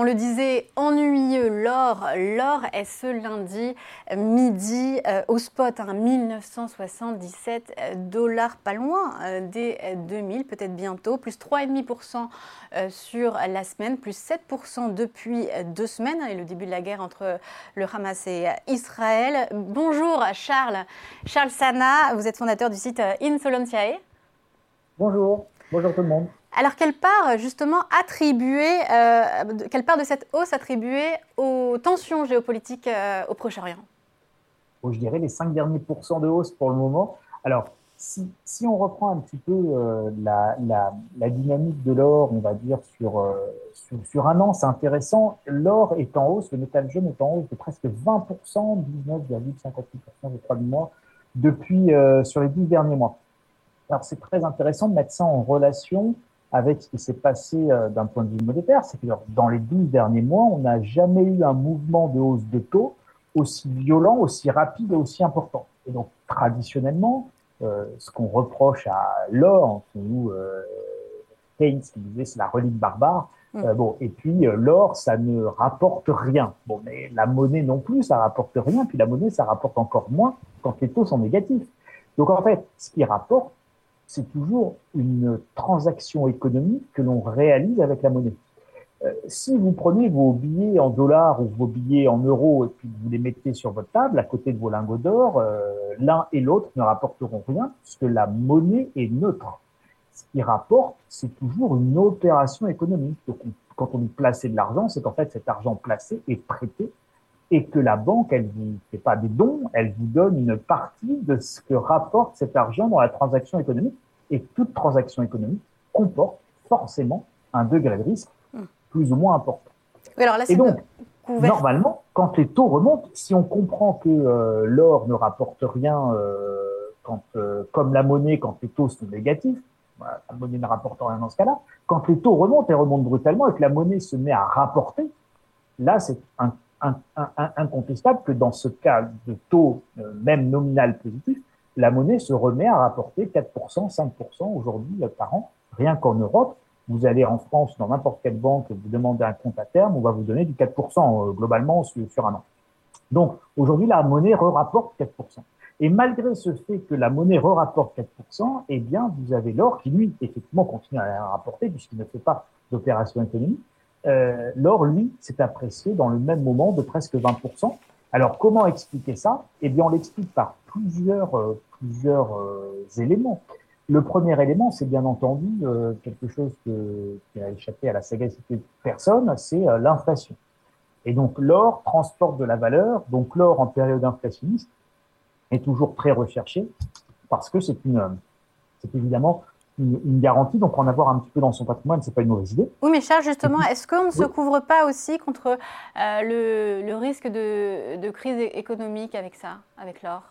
On le disait, ennuyeux, l'or. L'or est ce lundi midi euh, au spot, hein, 1977 dollars, pas loin euh, des 2000, peut-être bientôt, plus 3,5% euh, sur la semaine, plus 7% depuis deux semaines, et le début de la guerre entre le Hamas et Israël. Bonjour Charles. Charles Sana, vous êtes fondateur du site Insolentiae. Bonjour, bonjour tout le monde. Alors, quelle part justement attribuée, euh, quelle part de cette hausse attribuée aux tensions géopolitiques euh, au Proche-Orient? Je dirais les 5 derniers pourcents de hausse pour le moment. Alors, si, on reprend un petit peu euh, la, dynamique de l'or, on va dire sur, sur, un an, c'est intéressant. L'or est en hausse, le métal jaune est en hausse de presque 20%, 19,58% je crois du mois, depuis sur les 10 derniers mois. Alors, c'est très intéressant de mettre ça en relation avec ce qui s'est passé euh, d'un point de vue monétaire, c'est que dans les 12 derniers mois, on n'a jamais eu un mouvement de hausse de taux aussi violent, aussi rapide et aussi important. Et donc, traditionnellement, euh, ce qu'on reproche à l'or, ou euh, Keynes qui disait c'est la relique barbare, mm. euh, bon, et puis l'or, ça ne rapporte rien. Bon, mais la monnaie non plus, ça rapporte rien, puis la monnaie, ça rapporte encore moins quand les taux sont négatifs. Donc en fait, ce qui rapporte, c'est toujours une transaction économique que l'on réalise avec la monnaie. Euh, si vous prenez vos billets en dollars ou vos billets en euros et puis vous les mettez sur votre table à côté de vos lingots d'or, euh, l'un et l'autre ne rapporteront rien puisque la monnaie est neutre. Ce qui rapporte, c'est toujours une opération économique. Donc, quand on dit placer de l'argent, c'est qu'en fait cet argent placé est prêté et que la banque, elle vous fait pas des dons, elle vous donne une partie de ce que rapporte cet argent dans la transaction économique. Et toute transaction économique comporte forcément un degré de risque hmm. plus ou moins important. alors là, et donc, normalement, quand les taux remontent, si on comprend que euh, l'or ne rapporte rien euh, quand, euh, comme la monnaie quand les taux sont négatifs, la monnaie ne rapporte rien dans ce cas-là, quand les taux remontent et remontent brutalement et que la monnaie se met à rapporter, là, c'est un incontestable que dans ce cas de taux euh, même nominal positif, la monnaie se remet à rapporter 4%, 5% aujourd'hui euh, par an, rien qu'en Europe. Vous allez en France, dans n'importe quelle banque, vous demandez un compte à terme, on va vous donner du 4% euh, globalement sur, un an. Donc aujourd'hui, la monnaie re-rapporte 4%. Et malgré ce fait que la monnaie re-rapporte 4%, eh bien, vous avez l'or qui, lui, effectivement, continue à rapporter puisqu'il ne fait pas d'opération économique, euh, l'or, lui, s'est apprécié dans le même moment de presque 20%. Alors, comment expliquer ça? Eh bien, on l'explique par plusieurs, euh, plusieurs euh, éléments. Le premier élément, c'est bien entendu euh, quelque chose que, qui a échappé à la sagacité de personne, c'est l'inflation. Et donc, l'or transporte de la valeur. Donc, l'or en période inflationniste est toujours très recherché parce que c'est une, c'est évidemment une, garantie. Donc, en avoir un petit peu dans son patrimoine, c'est pas une mauvaise idée. Oui, mais Charles, justement, est-ce qu'on ne se couvre pas aussi contre euh, le, le, risque de, de, crise économique avec ça, avec l'or?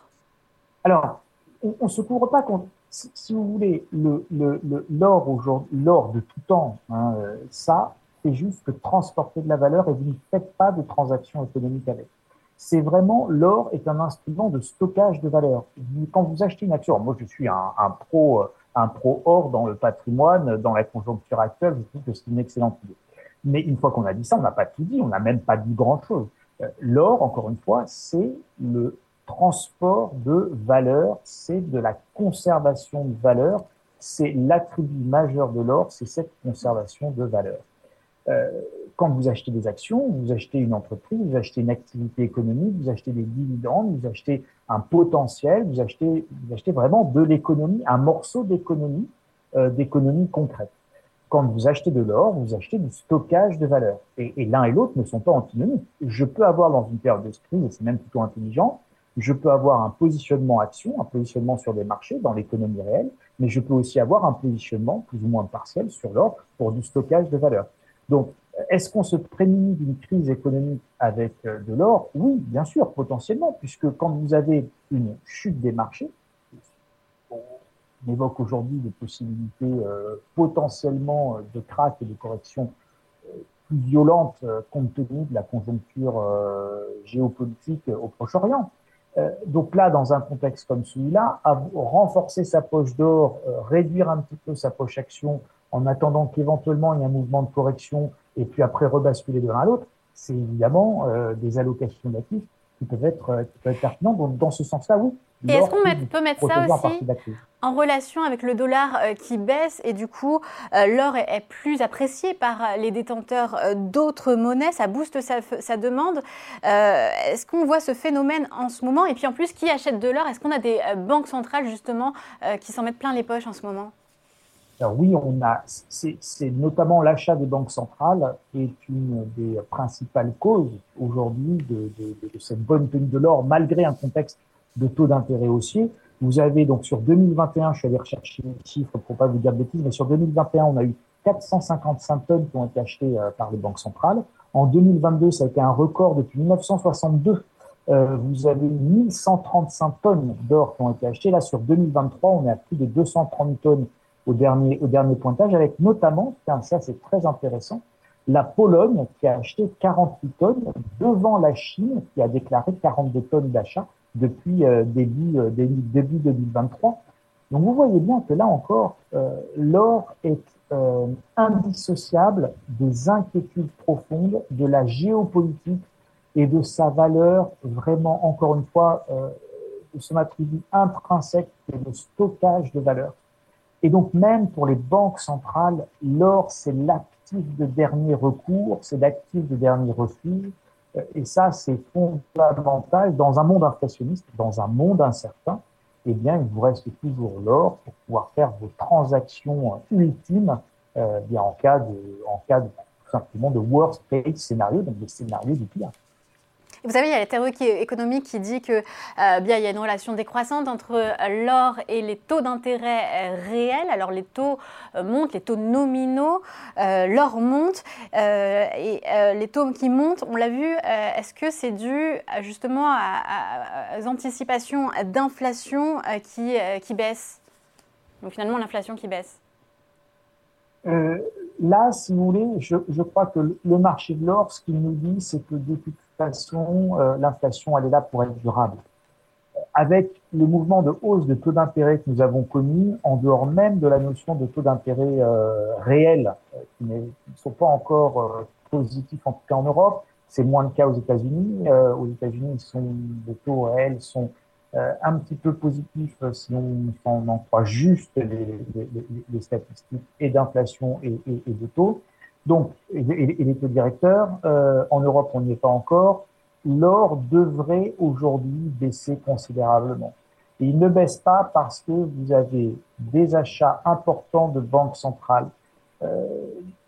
Alors, on ne se couvre pas contre. Si, vous voulez, l'or le, l'or de tout temps, hein, euh, ça, c'est juste que transporter de la valeur et vous ne faites pas de transactions économiques avec. C'est vraiment l'or est un instrument de stockage de valeur. Quand vous achetez une action, moi je suis un, un pro un pro-or dans le patrimoine, dans la conjoncture actuelle, je trouve que c'est une excellente idée. Mais une fois qu'on a dit ça, on n'a pas tout dit, on n'a même pas dit grand-chose. Euh, l'or, encore une fois, c'est le transport de valeur, c'est de la conservation de valeur, c'est l'attribut majeur de l'or, c'est cette conservation de valeur. Euh, quand vous achetez des actions, vous achetez une entreprise, vous achetez une activité économique, vous achetez des dividendes, vous achetez un potentiel, vous achetez, vous achetez vraiment de l'économie, un morceau d'économie, euh, d'économie concrète. Quand vous achetez de l'or, vous achetez du stockage de valeur. Et, l'un et l'autre ne sont pas antinomiques. Je peux avoir dans une période de crise, et c'est même plutôt intelligent, je peux avoir un positionnement action, un positionnement sur des marchés dans l'économie réelle, mais je peux aussi avoir un positionnement plus ou moins partiel sur l'or pour du stockage de valeur. Donc, est-ce qu'on se prémunit d'une crise économique avec euh, de l'or? Oui, bien sûr, potentiellement, puisque quand vous avez une chute des marchés, on évoque aujourd'hui des possibilités euh, potentiellement euh, de crack et de correction plus violentes compte tenu de la conjoncture géopolitique au Proche-Orient. donc là, dans un contexte comme celui-là, renforcer sa poche d'or, réduire un petit peu sa poche action en attendant qu'éventuellement il y ait un mouvement de correction et puis après rebasculer de l'un à l'autre, c'est évidemment des allocations d'actifs qui peuvent être, qui peuvent être pertinentes. Donc, dans ce sens-là, oui, et est-ce qu'on peut mettre ça aussi en relation avec le dollar euh, qui baisse et du coup euh, l'or est, plus apprécié par euh, les détenteurs d'autres monnaies, ça booste sa, demande? est-ce qu'on voit ce phénomène en ce moment? Et puis en plus, qui achète de l'or? Est-ce qu'on a des banques centrales justement qui s'en mettent plein les poches en ce moment? Alors oui, on a, c'est notamment l'achat des banques centrales est une des principales causes aujourd'hui de, de, cette bonne tenue de l'or, malgré un contexte de taux d'intérêt haussier. Vous avez donc sur 2021, je suis allé rechercher les chiffres pour pas vous dire de bêtises, mais sur 2021, on a eu 455 tonnes qui ont été achetées euh, par les banques centrales. En 2022, ça a été un record depuis 1962. Euh, vous avez 1135 tonnes d'or qui ont été achetées. Là, sur 2023, on est à plus de 230 tonnes au dernier, au dernier pointage, avec notamment, ça c'est très intéressant, la Pologne qui a acheté 48 tonnes devant la Chine qui a déclaré 42 tonnes d'achat depuis euh, début, euh, début, début 2023. Donc vous voyez bien que là encore, euh, l'or est indissociable des inquiétudes profondes de la géopolitique et de sa valeur vraiment, encore une fois, son attribut intrinsèque et de stockage de valeur. Et donc même pour les banques centrales, l'or, c'est l'actif de dernier recours, c'est l'actif de dernier refuge, et ça, c'est fondamental. Dans un monde inflationniste, dans un monde incertain, eh bien, il vous reste toujours l'or pour pouvoir faire vos transactions ultimes euh, bien en cas de, en cas de, tout simplement de worst case scénario, donc des scénarios du pire. Vous savez, il y a la théorie économique qui dit que euh, bien il y a une relation décroissante entre euh, l'or et les taux d'intérêt euh, réels. Alors les taux montent, les taux nominaux, l'or monte et les taux qui montent, on l'a vu. Est-ce que c'est dû justement à, aux anticipations d'inflation qui, qui baissent? Donc finalement l'inflation qui baisse? Là, si vous voulez, je, je crois que le marché de l'or, ce qu'il nous dit, c'est que depuis euh, l'inflation, elle est là pour être durable. Avec le mouvement de hausse de taux d'intérêt que nous avons connu, en dehors même de la notion de taux d'intérêt euh, réels, euh, qui ne sont pas encore euh, positifs, en tout cas en Europe, c'est moins le cas aux États-Unis. aux États-Unis, les taux réels sont un petit peu positifs si on, en croit juste les, statistiques et d'inflation et, et, de taux. Donc, et, les taux directeurs, euh, en Europe, on n'y est pas encore. L'or devrait aujourd'hui baisser considérablement. Et il ne baisse pas parce que vous avez des achats importants de banques centrales euh,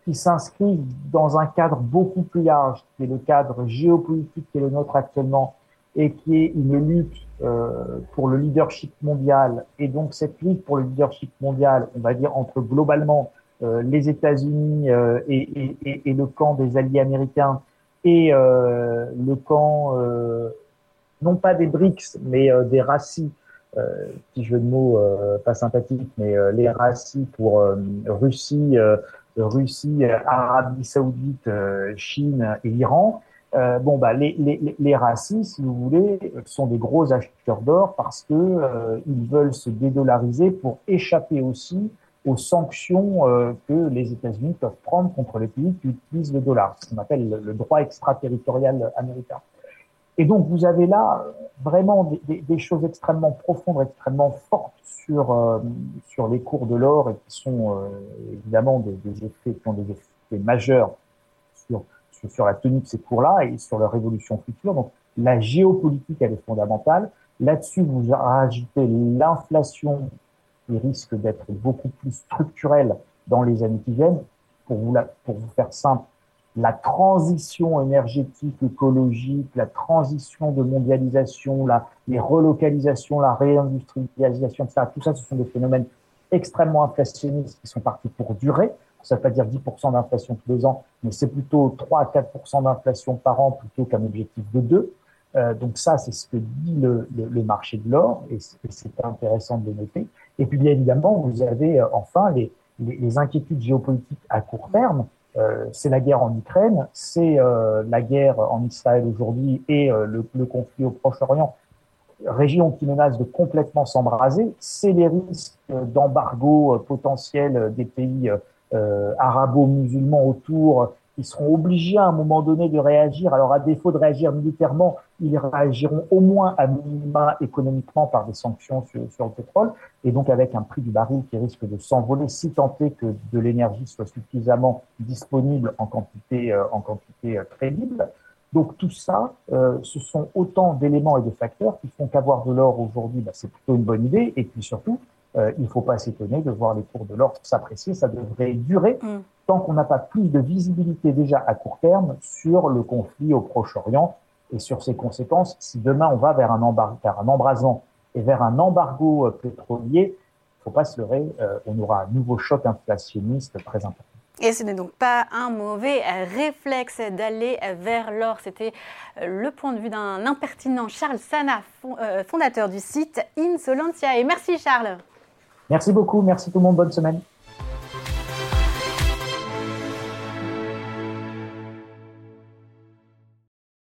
qui s'inscrivent dans un cadre beaucoup plus large, qui est le cadre géopolitique qui est le nôtre actuellement, et qui est une lutte euh, pour le leadership mondial. Et donc cette lutte pour le leadership mondial, on va dire entre globalement euh, les États-Unis euh, et, le camp des alliés américains et euh, le camp non pas des BRICS mais des RACI, petit jeu de mots pas sympathique, mais les RACI pour Russie, Russie, Arabie Saoudite, Chine et Iran. Euh, bon, bah, les, les, les racis, si vous voulez, sont des gros acheteurs d'or parce que euh, ils veulent se dédollariser pour échapper aussi aux sanctions euh, que les États-Unis peuvent prendre contre les pays qui utilisent le dollar, ce qu'on appelle le, droit extraterritorial américain. Et donc vous avez là vraiment des, des, choses extrêmement profondes, extrêmement fortes sur euh, sur les cours de l'or et qui sont euh, évidemment des, des, effets qui ont des effets majeurs sur, sur, la tenue de ces cours-là et sur leur évolution future. Donc la géopolitique elle est fondamentale. Là-dessus vous rajoutez l'inflation qui risque d'être beaucoup plus structurel dans les années qui viennent. Pour vous, la, pour vous faire simple, la transition énergétique, écologique, la transition de mondialisation, la, les relocalisations, la réindustrialisation, etc. Tout ça, ce sont des phénomènes extrêmement inflationnistes qui sont partis pour durer. Ça ne veut pas dire 10% d'inflation tous les ans, mais c'est plutôt 3 à 4% d'inflation par an plutôt qu'un objectif de 2. Euh, donc ça, c'est ce que dit le, marché de l'or, et c'est intéressant de le noter. Et puis bien évidemment, vous avez euh, enfin les, inquiétudes géopolitiques à court terme. Euh, c'est la guerre en Ukraine, c'est la guerre en Israël aujourd'hui et le, le, conflit au Proche-Orient, région qui menace de complètement s'embraser. C'est les risques d'embargo potentiel des pays arabo-musulmans autour ils seront obligés à un moment donné de réagir. Alors, à défaut de réagir militairement, ils réagiront au moins à minima économiquement par des sanctions sur, le pétrole, et donc avec un prix du baril qui risque de s'envoler si est que de l'énergie soit suffisamment disponible en quantité, euh, en quantité euh, crédible. Donc tout ça, euh, ce sont autant d'éléments et de facteurs qui font qu'avoir de l'or aujourd'hui, bah, c'est plutôt une bonne idée, et puis surtout, euh, il ne faut pas s'étonner de voir les cours de l'or s'apprécier. Ça devrait durer mm. tant qu'on n'a pas plus de visibilité déjà à court terme sur le conflit au Proche-Orient et sur ses conséquences. Si demain on va vers un, un embrasement et vers un embargo euh, pétrolier, il ne faut pas se leurrer, euh, on aura un nouveau choc inflationniste très important. Et ce n'est donc pas un mauvais réflexe d'aller vers l'or. C'était le point de vue d'un impertinent Charles Sana, fondateur du site Insolentia. Et merci Charles. Merci beaucoup, merci tout le monde, bonne semaine.